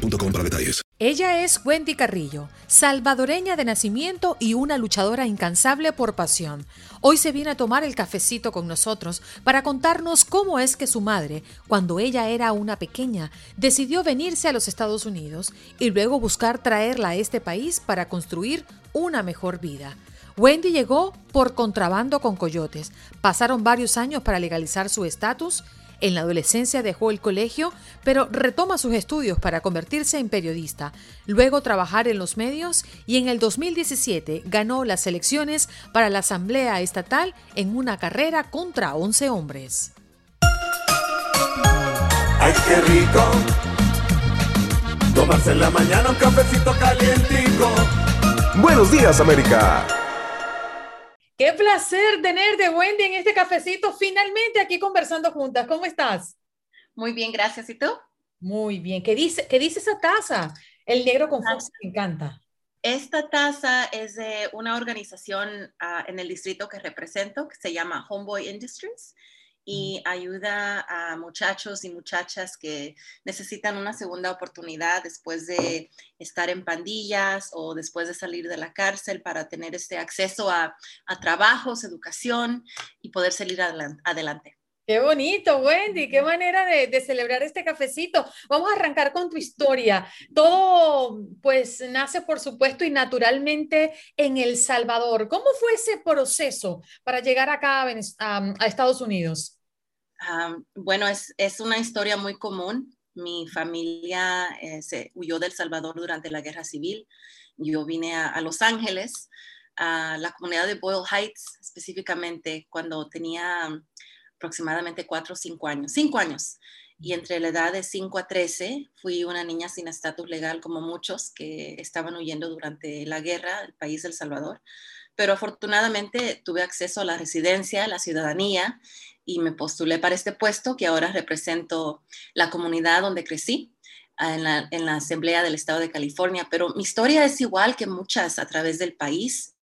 para detalles. Ella es Wendy Carrillo, salvadoreña de nacimiento y una luchadora incansable por pasión. Hoy se viene a tomar el cafecito con nosotros para contarnos cómo es que su madre, cuando ella era una pequeña, decidió venirse a los Estados Unidos y luego buscar traerla a este país para construir una mejor vida. Wendy llegó por contrabando con coyotes. Pasaron varios años para legalizar su estatus en la adolescencia dejó el colegio, pero retoma sus estudios para convertirse en periodista, luego trabajar en los medios y en el 2017 ganó las elecciones para la Asamblea Estatal en una carrera contra 11 hombres. ¡Ay, qué rico! Tomarse en la mañana un cafecito calientico. Buenos días, América. Qué placer tener de Wendy en este cafecito, finalmente aquí conversando juntas. ¿Cómo estás? Muy bien, gracias. ¿Y tú? Muy bien. ¿Qué dice, qué dice esa taza? El negro con fox me encanta. Esta taza es de una organización ah, en el distrito que represento, que se llama Homeboy Industries y ayuda a muchachos y muchachas que necesitan una segunda oportunidad después de estar en pandillas o después de salir de la cárcel para tener este acceso a, trabajos, educación y poder salir adelante. Qué bonito, Wendy, qué manera de, de, celebrar este cafecito. Vamos a arrancar con tu historia. Todo, pues, nace, por supuesto, y naturalmente en El Salvador. ¿Cómo fue ese proceso para llegar acá a, Estados Unidos? Bueno, es, una historia muy común. Mi familia eh, se huyó del Salvador durante la guerra civil. Yo vine a, Los Ángeles, a la comunidad de Boyle Heights específicamente, cuando tenía aproximadamente cuatro o cinco años, cinco años. Y entre la edad de 5 a 13 fui una niña sin estatus legal como muchos que estaban huyendo durante la guerra del país del Salvador. Pero afortunadamente tuve acceso a la residencia, a la ciudadanía y me postulé para este puesto que ahora represento la comunidad donde crecí. En la, en la Asamblea del Estado de California, pero mi historia es igual que muchas a través del país.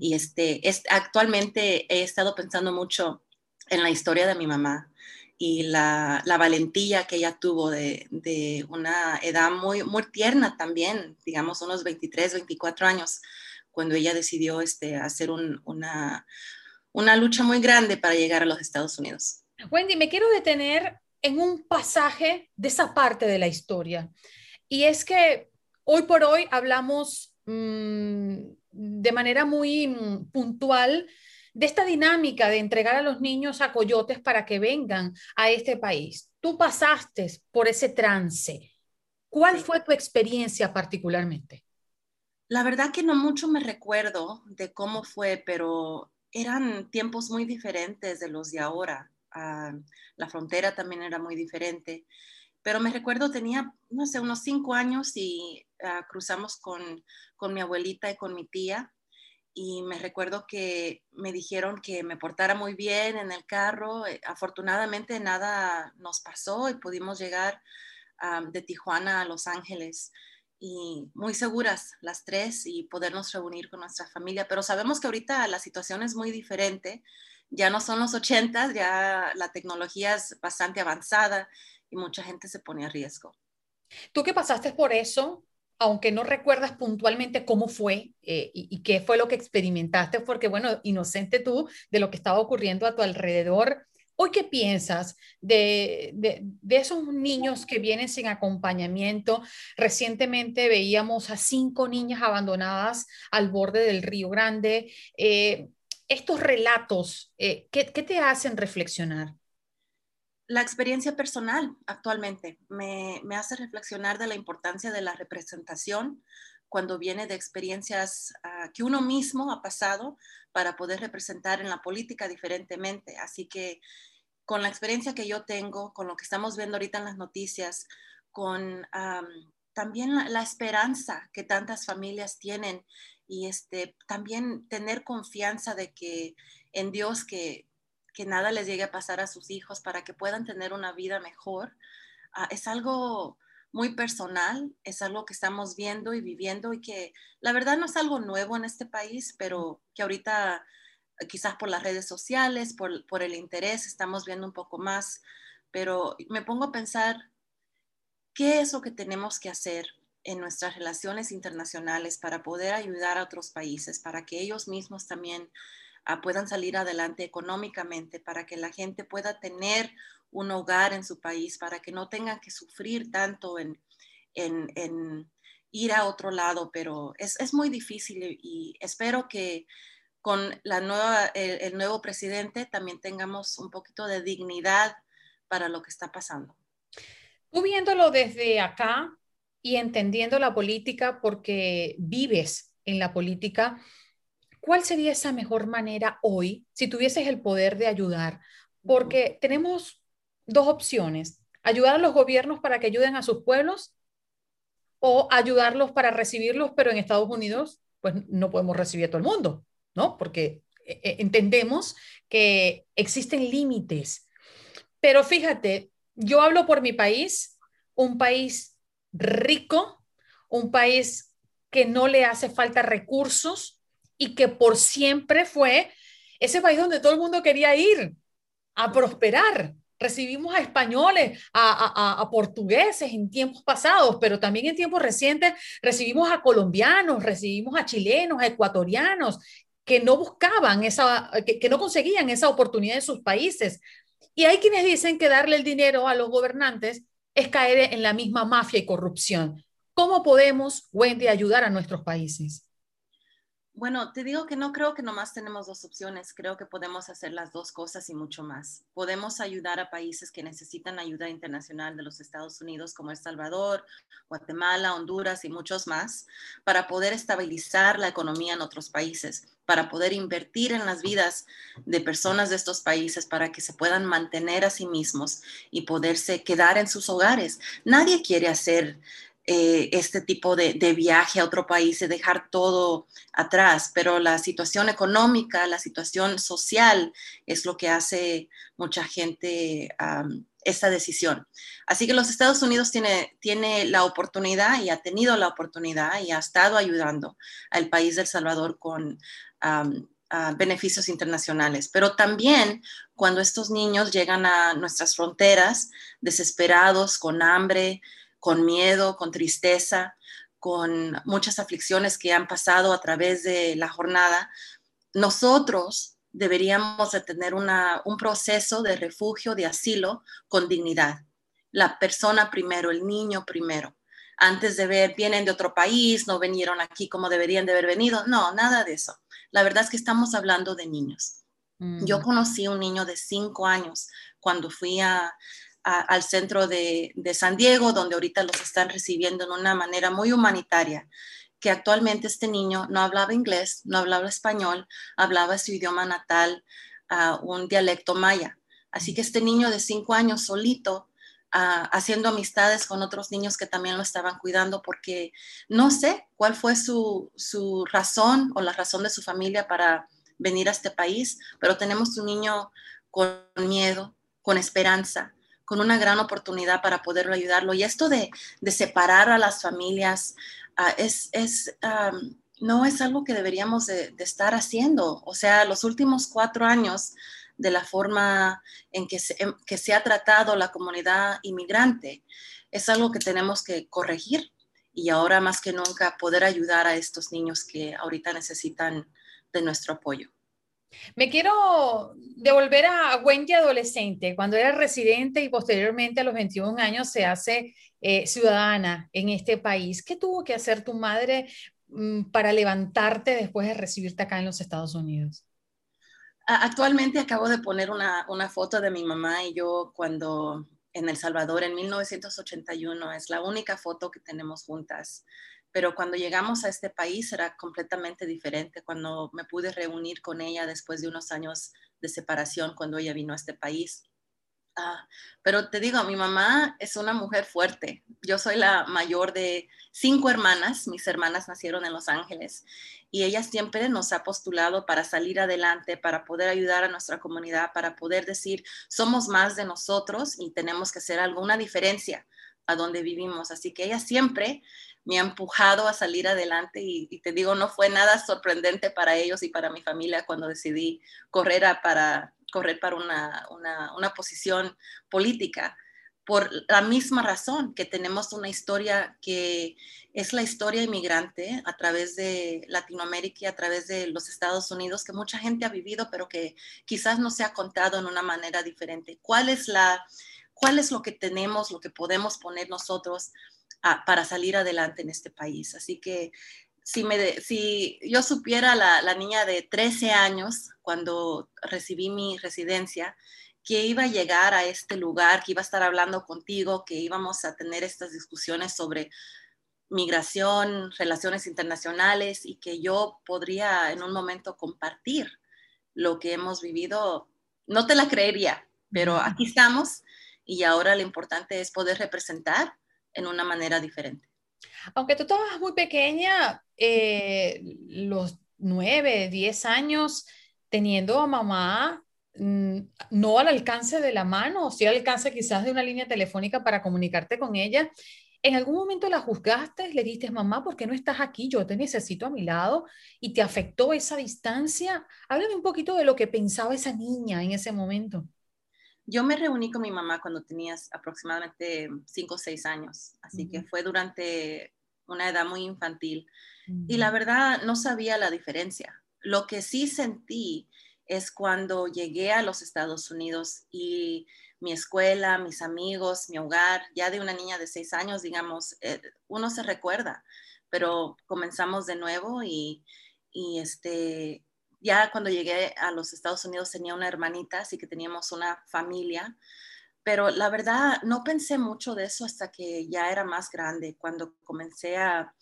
Y este, es, actualmente he estado pensando mucho en la historia de mi mamá y la, la valentía que ella tuvo de, de, una edad muy, muy tierna también, digamos unos 23, 24 años, cuando ella decidió este, hacer un, una, una lucha muy grande para llegar a los Estados Unidos. Wendy, me quiero detener en un pasaje de esa parte de la historia. Y es que hoy por hoy hablamos mmm, de manera muy mm, puntual de esta dinámica de entregar a los niños a coyotes para que vengan a este país. Tú pasaste por ese trance. ¿Cuál fue tu experiencia particularmente? La verdad que no mucho me recuerdo de cómo fue, pero eran tiempos muy diferentes de los de ahora. Ah, la frontera también era muy diferente. Pero me recuerdo, tenía, no sé, unos cinco años y ah, cruzamos con, con mi abuelita y con mi tía y me recuerdo que me dijeron que me portara muy bien en el carro. Eh, afortunadamente nada nos pasó y pudimos llegar de Tijuana a Los Ángeles y muy seguras las tres y podernos reunir con nuestra familia. Pero sabemos que ahorita la situación es muy diferente. Ya no son los ochentas, ya la tecnología es bastante avanzada y mucha gente se pone a riesgo. Tú que pasaste por eso, aunque no recuerdas puntualmente cómo fue eh, y, qué fue lo que experimentaste, porque bueno, inocente tú de lo que estaba ocurriendo a tu alrededor. Hoy, ¿qué piensas de, de, esos niños que vienen sin acompañamiento? Recientemente veíamos a cinco niñas abandonadas al borde del Río Grande. Eh, estos relatos, eh, ¿qué, ¿qué te hacen reflexionar? la experiencia personal actualmente me, hace reflexionar de la importancia de la representación cuando viene de experiencias ah, que uno mismo ha pasado para poder representar en la política diferentemente. Así que con la experiencia que yo tengo, con lo que estamos viendo ahorita en las noticias, con también la, esperanza que tantas familias tienen y este, también tener confianza de que en Dios que, que nada les llegue a pasar a sus hijos para que puedan tener una vida mejor, ah, es algo muy personal, es algo que estamos viendo y viviendo y que la verdad no es algo nuevo en este país, pero que ahorita quizás por las redes sociales, por, por el interés, estamos viendo un poco más, pero me pongo a pensar, ¿qué es lo que tenemos que hacer en nuestras relaciones internacionales para poder ayudar a otros países, para que ellos mismos también puedan salir adelante económicamente, para que la gente pueda tener un hogar en su país, para que no tengan que sufrir tanto en, ir a otro lado, pero es, muy difícil y espero que con la nueva, el, nuevo presidente también tengamos un poquito de dignidad para lo que está pasando. Tú viéndolo desde acá y entendiendo la política porque vives en la política, ¿cuál sería esa mejor manera hoy si tuvieses el poder de ayudar? Porque tenemos dos opciones, ayudar a los gobiernos para que ayuden a sus pueblos o ayudarlos para recibirlos, pero en Estados Unidos pues no podemos recibir a todo el mundo. ¿no? Porque eh, eh, entendemos que existen límites. Pero fíjate, yo hablo por mi país, un país rico, un país que no le hace falta recursos y que por siempre fue ese país donde todo el mundo quería ir a prosperar. Recibimos a españoles, a, portugueses en tiempos pasados, pero también en tiempos recientes recibimos a colombianos, recibimos a chilenos, a ecuatorianos, que no buscaban esa, que, no conseguían esa oportunidad en sus países. Y hay quienes dicen que darle el dinero a los gobernantes es caer en la misma mafia y corrupción. ¿Cómo podemos, Wendy, ayudar a nuestros países? Bueno, te digo que no creo que nomás tenemos dos opciones, creo que podemos hacer las dos cosas y mucho más. Podemos ayudar a países que necesitan ayuda internacional de los Estados Unidos como El Salvador, Guatemala, Honduras y muchos más, para poder estabilizar la economía en otros países, para poder invertir en las vidas de personas de estos países, para que se puedan mantener a sí mismos y poderse quedar en sus hogares. Nadie quiere hacer eh, este tipo de, viaje a otro país y dejar todo atrás, pero la situación económica, la situación social es lo que hace mucha gente esta decisión. Así que los Estados Unidos tiene, tiene la oportunidad y ha tenido la oportunidad y ha estado ayudando al país de El Salvador con beneficios internacionales, pero también cuando estos niños llegan a nuestras fronteras desesperados, con hambre, con miedo, con tristeza, con muchas aflicciones que han pasado a través de la jornada, nosotros deberíamos de tener un proceso de refugio, de asilo con dignidad. La persona primero, el niño primero. Antes de ver, vienen de otro país, no vinieron aquí como deberían de haber venido. No, nada de eso. La verdad es que estamos hablando de niños. Yo mm. conocí un niño de cinco años cuando fui a, al centro de, San Diego, donde ahorita los están recibiendo en una manera muy humanitaria, que actualmente este niño no hablaba inglés, no hablaba español, hablaba su idioma natal, un dialecto maya. Así que este niño de cinco años solito, haciendo amistades con otros niños que también lo estaban cuidando, porque no sé cuál fue su, su razón o la razón de su familia para venir a este país, pero tenemos un niño con miedo, con esperanza, con una gran oportunidad para poderlo ayudarlo. Y esto de, separar a las familias ah, es, no es algo que deberíamos de, estar haciendo. O sea, los últimos cuatro años de la forma en que se, que se ha tratado la comunidad inmigrante es algo que tenemos que corregir y ahora más que nunca poder ayudar a estos niños que ahorita necesitan de nuestro apoyo. Me quiero devolver a Wendy adolescente, cuando era residente y posteriormente a los 21 años se hace eh, ciudadana en este país. ¿Qué tuvo que hacer tu madre mm, para levantarte después de recibirte acá en los Estados Unidos? Actualmente acabo de poner una, una foto de mi mamá y yo cuando en El Salvador en 1981. Es la única foto que tenemos juntas pero cuando llegamos a este país era completamente diferente, cuando me pude reunir con ella después de unos años de separación, cuando ella vino a este país. Ah, pero te digo, mi mamá es una mujer fuerte. Yo soy la mayor de cinco hermanas. Mis hermanas nacieron en Los Ángeles y ella siempre nos ha postulado para salir adelante, para poder ayudar a nuestra comunidad, para poder decir, somos más de nosotros y tenemos que hacer alguna diferencia a donde vivimos. Así que ella siempre me ha empujado a salir adelante y, te digo, no fue nada sorprendente para ellos y para mi familia cuando decidí correr para correr para una, una, posición política por la misma razón que tenemos una historia que es la historia inmigrante a través de Latinoamérica y a través de los Estados Unidos que mucha gente ha vivido, pero que quizás no se ha contado en una manera diferente. ¿Cuál es, la, cuál es lo que tenemos, lo que podemos poner nosotros para salir adelante en este país? Así que si, me, si yo supiera la, la, niña de 13 años cuando recibí mi residencia, que iba a llegar a este lugar, que iba a estar hablando contigo, que íbamos a tener estas discusiones sobre migración, relaciones internacionales y que yo podría en un momento compartir lo que hemos vivido, no te la creería, pero aquí estamos y ahora lo importante es poder representar en una manera diferente. Aunque tú estabas muy pequeña, eh, los nueve, diez años, teniendo a mamá mm, no al alcance de la mano, o sí al alcance quizás de una línea telefónica para comunicarte con ella. ¿En algún momento la juzgaste? ¿Le dijiste, mamá, por qué no estás aquí? Yo te necesito a mi lado y te afectó esa distancia. Háblame un poquito de lo que pensaba esa niña en ese momento. Yo me reuní con mi mamá cuando tenías aproximadamente 5 o 6 años, así que fue durante una edad muy infantil. Y la verdad no sabía la diferencia. Lo que sí sentí es cuando llegué a los Estados Unidos y mi escuela, mis amigos, mi hogar, ya de una niña de 6 años, digamos, eh, uno se recuerda, pero comenzamos de nuevo y, y este, ya cuando llegué a los Estados Unidos tenía una hermanita, así que teníamos una familia, pero la verdad no pensé mucho de eso hasta que ya era más grande, cuando comencé a,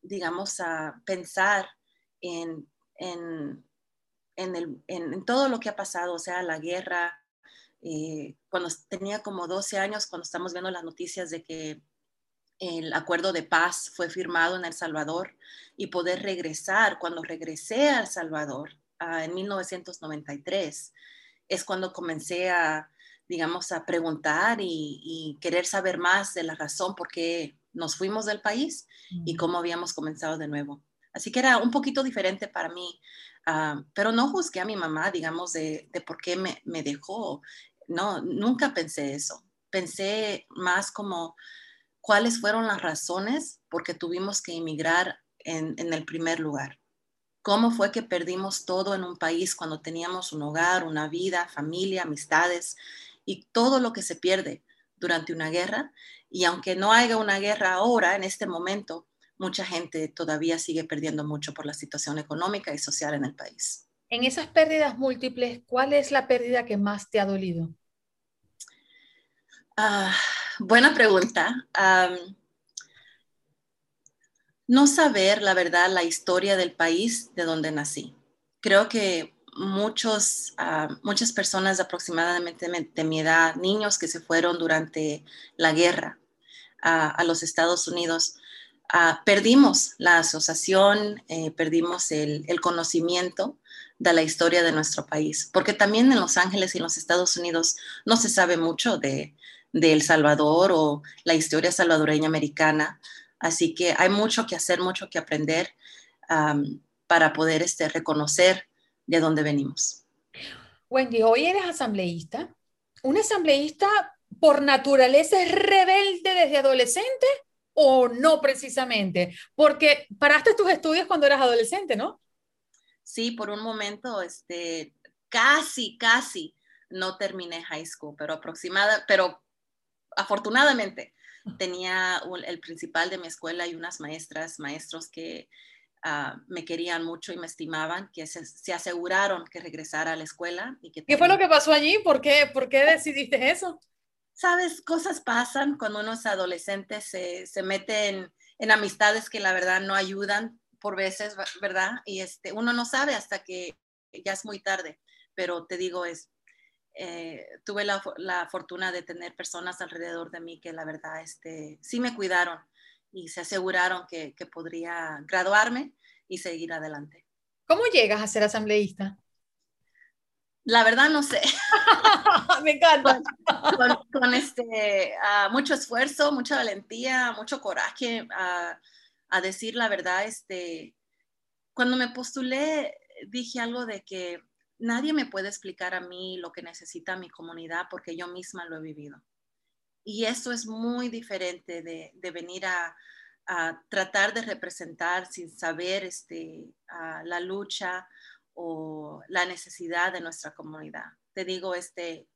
digamos, a pensar en, en, en, todo lo que ha pasado, o sea, la guerra, eh, cuando tenía como 12 años, cuando estamos viendo las noticias de que el acuerdo de paz fue firmado en El Salvador y poder regresar. Cuando regresé a El Salvador ah, en 1993, es cuando comencé a, digamos, a preguntar y, querer saber más de la razón por qué nos fuimos del país y cómo habíamos comenzado de nuevo. Así que era un poquito diferente para mí, ah, pero no juzgué a mi mamá, digamos, de, de por qué me, me dejó. No, nunca pensé eso. Pensé más como cuáles fueron las razones por qué tuvimos que emigrar en, el primer lugar. ¿Cómo fue que perdimos todo en un país cuando teníamos un hogar, una vida, familia, amistades y todo lo que se pierde durante una guerra? Y aunque no haya una guerra ahora, en este momento, mucha gente todavía sigue perdiendo mucho por la situación económica y social en el país. En esas pérdidas múltiples, ¿cuál es la pérdida que más te ha dolido? Ah, buena pregunta. no saber la verdad, la historia del país de donde nací. Creo que muchos, muchas personas aproximadamente de mi edad, niños que se fueron durante la guerra a los Estados Unidos, perdimos la asociación, eh, perdimos el, el, conocimiento de la historia de nuestro país, porque también en Los Ángeles y en los Estados Unidos no se sabe mucho de, de El Salvador o la historia salvadoreña americana. Así que hay mucho que hacer, mucho que aprender para poder este, reconocer de dónde venimos. Wendy, hoy eres asambleísta. ¿Un asambleísta por naturaleza es rebelde desde adolescente o no precisamente? Porque paraste tus estudios cuando eras adolescente, ¿no? Sí, por un momento, este, casi, casi no terminé high school, pero aproximada, pero afortunadamente tenía el principal de mi escuela y unas maestras, maestros que ah, me querían mucho y me estimaban, que se, aseguraron que regresara a la escuela. Y que ¿Qué fue lo que pasó allí? ¿Por qué, ¿Por qué decidiste eso? Sabes, cosas pasan cuando uno es adolescente, se, se mete en, en, amistades que la verdad no ayudan por veces, ¿verdad? Y este, uno no sabe hasta que ya es muy tarde, pero te digo, es, eh, tuve la, la, fortuna de tener personas alrededor de mí que la verdad este, sí me cuidaron y se aseguraron que, que podría graduarme y seguir adelante. ¿Cómo llegas a ser asambleísta? La verdad no sé. Me encanta. Con, este, uh, mucho esfuerzo, mucha valentía, mucho coraje uh, a decir la verdad. Este, cuando me postulé, dije algo de que nadie me puede explicar a mí lo que necesita mi comunidad porque yo misma lo he vivido. Y eso es muy diferente de, venir a, tratar de representar sin saber este, la lucha o la necesidad de nuestra comunidad. Te digo, este,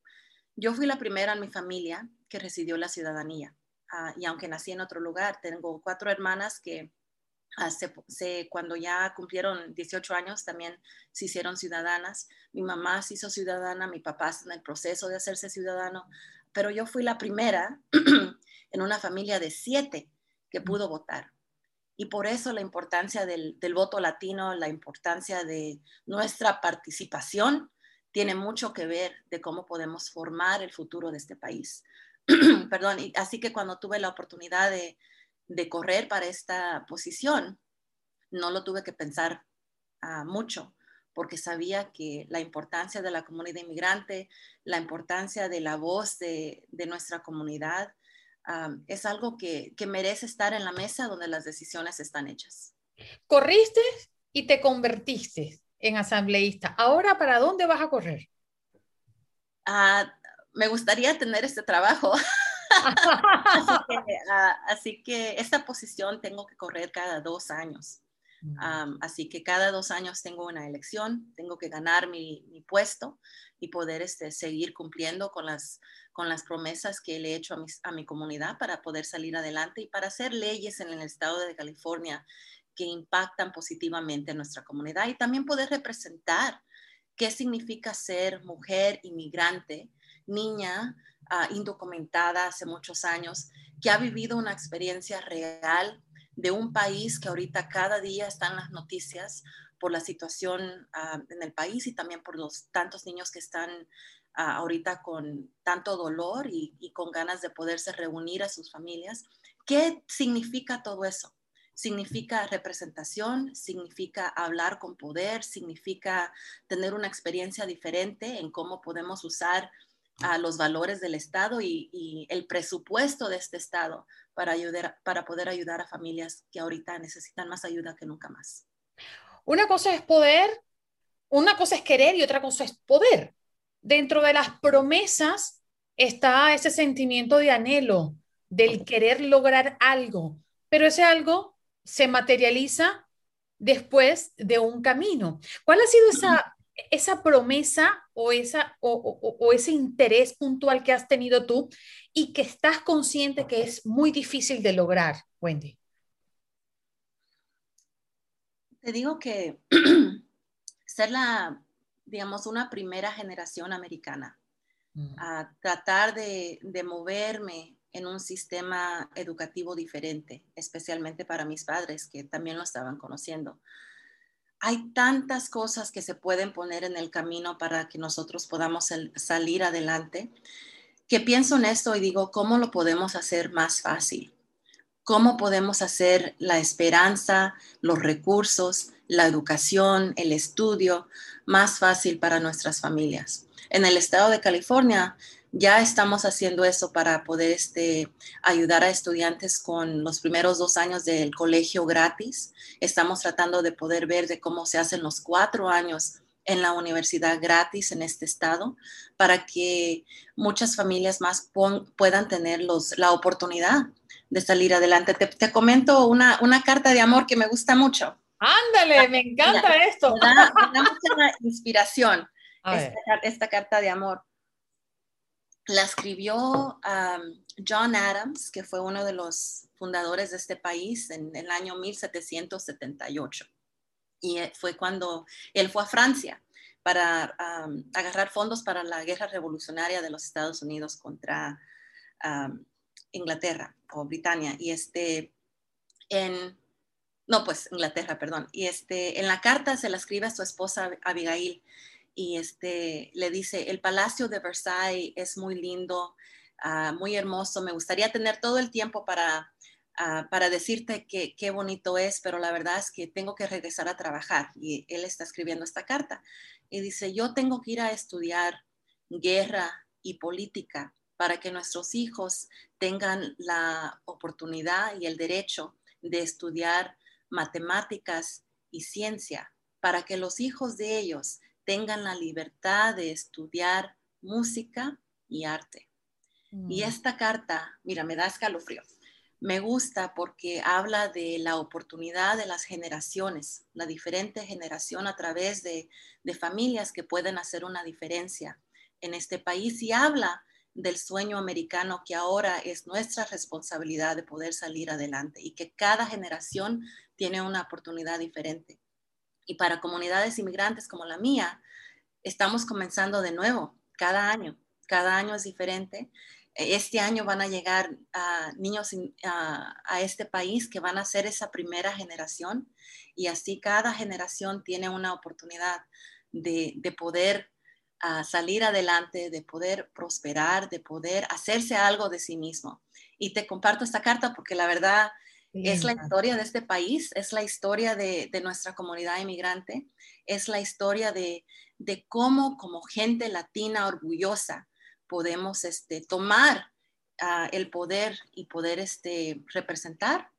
yo fui la primera en mi familia que recibió la ciudadanía. Uh, y aunque nací en otro lugar, tengo cuatro hermanas que hace, se, cuando ya cumplieron 18 años también se hicieron ciudadanas. Mi mamá se hizo ciudadana, mi papá está en el proceso de hacerse ciudadano, pero yo fui la primera en una familia de siete que pudo votar. Y por eso la importancia del, voto latino, la importancia de nuestra participación, tiene mucho que ver de cómo podemos formar el futuro de este país. Perdón, y así que cuando tuve la oportunidad de, correr para esta posición, no lo tuve que pensar ah, mucho, porque sabía que la importancia de la comunidad inmigrante, la importancia de la voz de, de nuestra comunidad, es algo que, merece estar en la mesa donde las decisiones están hechas. Corriste y te convertiste en asambleísta. Ahora, ¿para dónde vas a correr? Ah, me gustaría tener este trabajo. Ah, así, que, esta posición tengo que correr cada dos años. Así que cada dos años tengo una elección, tengo que ganar mi, puesto y poder este, seguir cumpliendo con las con las promesas que le he hecho a, mi comunidad para poder salir adelante y para hacer leyes en el estado de California que impactan positivamente en nuestra comunidad y también poder representar qué significa ser mujer inmigrante, niña ah, indocumentada hace muchos años, que ha vivido una experiencia real de un país que ahorita cada día está en las noticias por la situación ah, en el país y también por los tantos niños que están ahorita con tanto dolor y, con ganas de poderse reunir a sus familias. ¿Qué significa todo eso? Significa representación, significa hablar con poder, significa tener una experiencia diferente en cómo podemos usar a los valores del Estado y, el presupuesto de este Estado para, ayudar, para poder ayudar a familias que ahorita necesitan más ayuda que nunca más. Una cosa es poder, una cosa es querer y otra cosa es poder dentro de las promesas está ese sentimiento de anhelo, del querer lograr algo, pero ese algo se materializa después de un camino. ¿Cuál ha sido esa, esa promesa o, esa, o, ese interés puntual que has tenido tú y que estás consciente que es muy difícil de lograr, Wendy? Te digo que ser la digamos, una primera generación americana, mm. a tratar de, moverme en un sistema educativo diferente, especialmente para mis padres que también lo estaban conociendo. Hay tantas cosas que se pueden poner en el camino para que nosotros podamos salir adelante, que pienso en esto y digo, ¿cómo lo podemos hacer más fácil? ¿Cómo podemos hacer la esperanza, los recursos, la educación, el estudio más fácil para nuestras familias. En el estado de California ya estamos haciendo eso para poder este, ayudar a estudiantes con los primeros dos años del colegio gratis. Estamos tratando de poder ver de cómo se hacen los cuatro años en la universidad gratis en este estado para que muchas familias más puedan tener los, la oportunidad de salir adelante. Te, comento una, una carta de amor que me gusta mucho. Ándale, me encanta esto. Me da, mucha inspiración esta, carta de amor. La escribió John Adams, que fue uno de los fundadores de este país en el año 1778. Y eh, fue cuando él fue a Francia para agarrar fondos para la guerra revolucionaria de los Estados Unidos contra Inglaterra o Britania. Y este, en no, pues Inglaterra, perdón. Y este, en la carta se la escribe a su esposa Abigail y este, le dice, el Palacio de Versailles es muy lindo, ah, muy hermoso, me gustaría tener todo el tiempo para, ah, para decirte que qué bonito es, pero la verdad es que tengo que regresar a trabajar. Y él está escribiendo esta carta y dice, yo tengo que ir a estudiar guerra y política para que nuestros hijos tengan la oportunidad y el derecho de estudiar matemáticas y ciencia, para que los hijos de ellos tengan la libertad de estudiar música y arte. Y mm. esta carta, mira, me da escalofrío. Me gusta porque habla de la oportunidad de las generaciones, la diferente generación a través de, de familias que pueden hacer una diferencia en este país y habla del sueño americano que ahora es nuestra responsabilidad de poder salir adelante y que cada generación tiene una oportunidad diferente. Y para comunidades inmigrantes como la mía, estamos comenzando de nuevo cada año. Cada año es diferente. Este año van a llegar niños a, este país que van a ser esa primera generación y así cada generación tiene una oportunidad de, poder salir adelante, de poder prosperar, de poder hacerse algo de sí mismo. Y te comparto esta carta porque la verdad es la historia de este país, es la historia de, nuestra comunidad inmigrante, es la historia de, cómo como gente latina orgullosa podemos este, tomar ah, el poder y poder este, representar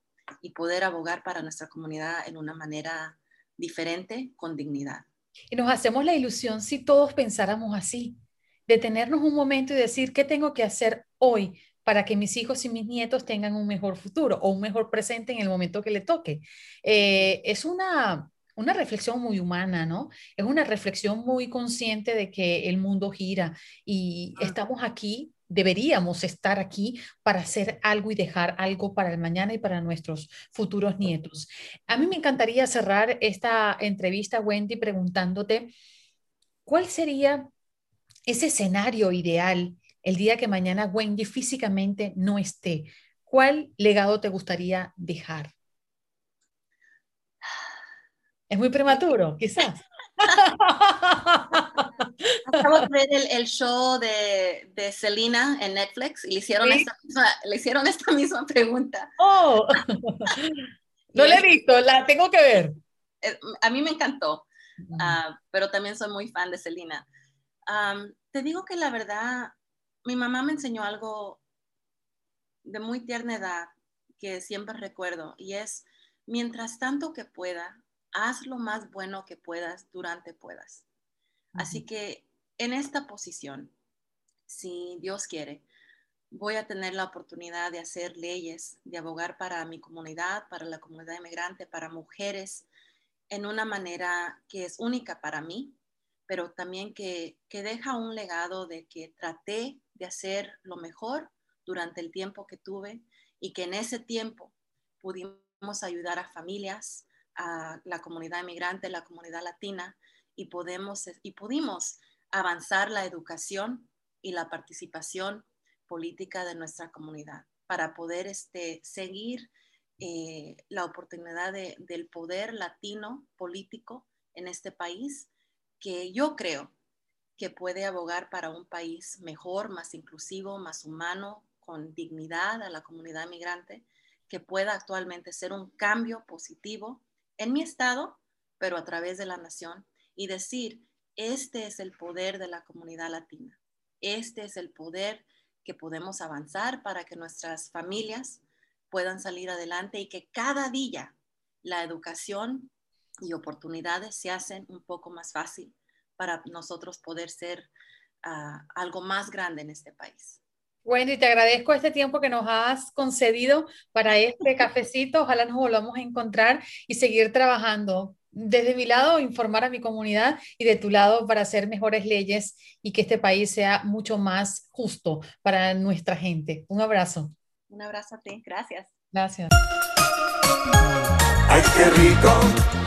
y poder abogar para nuestra comunidad en una manera diferente, con dignidad. Y nos hacemos la ilusión si todos pensáramos así, detenernos un momento y decir, ¿qué tengo que hacer hoy para que mis hijos y mis nietos tengan un mejor futuro o un mejor presente en el momento que le toque. Eh, es una, una reflexión muy humana, ¿no? Es una reflexión muy consciente de que el mundo gira y ah. estamos aquí, deberíamos estar aquí para hacer algo y dejar algo para el mañana y para nuestros futuros nietos. A mí me encantaría cerrar esta entrevista, Wendy, preguntándote, ¿cuál sería ese escenario ideal el día que mañana Wendy físicamente no esté, ¿cuál legado te gustaría dejar? Es muy prematuro, quizás. Acabo de ver el, show de, de, Selena en Netflix y le hicieron, esta, misma, le hicieron esta misma pregunta. Oh, no la he visto, la tengo que ver. A mí me encantó, ah, pero también soy muy fan de Selena. te digo que la verdad, mi mamá me enseñó algo de muy tierna edad que siempre recuerdo y es, mientras tanto que pueda, haz lo más bueno que puedas durante puedas. Así que en esta posición, si Dios quiere, voy a tener la oportunidad de hacer leyes, de abogar para mi comunidad, para la comunidad inmigrante, para mujeres, en una manera que es única para mí, pero también que, que deja un legado de que traté de hacer lo mejor durante el tiempo que tuve y que en ese tiempo pudimos ayudar a familias, a la comunidad inmigrante, la comunidad latina y, podemos, y pudimos avanzar la educación y la participación política de nuestra comunidad para poder este, seguir eh, la oportunidad del poder latino político en este país, que yo creo que puede abogar para un país mejor, más inclusivo, más humano, con dignidad a la comunidad migrante, que pueda actualmente ser un cambio positivo en mi estado, pero a través de la nación, y decir, este es el poder de la comunidad latina, este es el poder que podemos avanzar para que nuestras familias puedan salir adelante y que cada día la educación y oportunidades se hacen un poco más fácil para nosotros poder ser ah, algo más grande en este país. Wendy, te agradezco este tiempo que nos has concedido para este cafecito. Ojalá nos volvamos a encontrar y seguir trabajando. Desde mi lado, informar a mi comunidad y de tu lado para hacer mejores leyes y que este país sea mucho más justo para nuestra gente. Un abrazo. Un abrazo a ti. Gracias. Gracias. ¡Ay, qué rico!